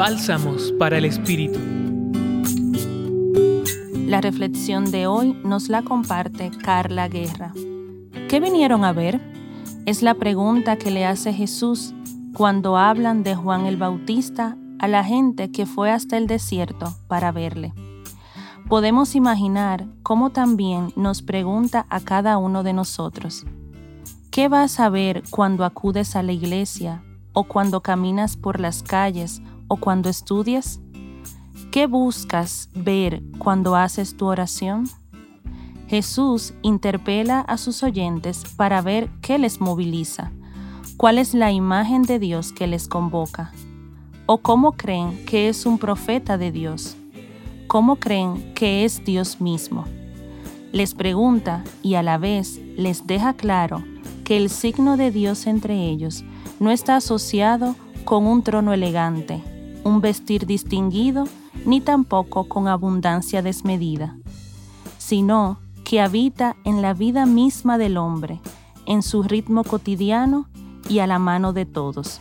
Bálsamos para el Espíritu. La reflexión de hoy nos la comparte Carla Guerra. ¿Qué vinieron a ver? Es la pregunta que le hace Jesús cuando hablan de Juan el Bautista a la gente que fue hasta el desierto para verle. Podemos imaginar cómo también nos pregunta a cada uno de nosotros, ¿qué vas a ver cuando acudes a la iglesia o cuando caminas por las calles o cuando estudias? ¿Qué buscas ver cuando haces tu oración? Jesús interpela a sus oyentes para ver qué les moviliza, cuál es la imagen de Dios que les convoca, o cómo creen que es un profeta de Dios, cómo creen que es Dios mismo. Les pregunta y a la vez les deja claro que el signo de Dios entre ellos no está asociado con un trono elegante, un vestir distinguido, ni tampoco con abundancia desmedida, sino que habita en la vida misma del hombre, en su ritmo cotidiano y a la mano de todos.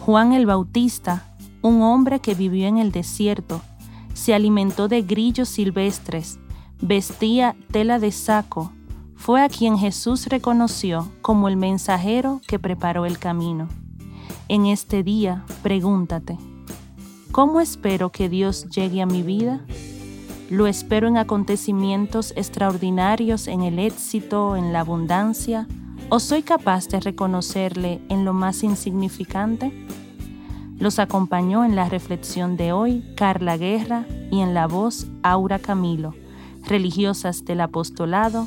Juan el Bautista, un hombre que vivió en el desierto, se alimentó de grillos silvestres, vestía tela de saco, fue a quien Jesús reconoció como el mensajero que preparó el camino. En este día, pregúntate, ¿cómo espero que Dios llegue a mi vida? ¿Lo espero en acontecimientos extraordinarios, en el éxito, en la abundancia? ¿O soy capaz de reconocerle en lo más insignificante? Los acompañó en la reflexión de hoy Carla Guerra y en la voz Aura Camilo, religiosas del apostolado,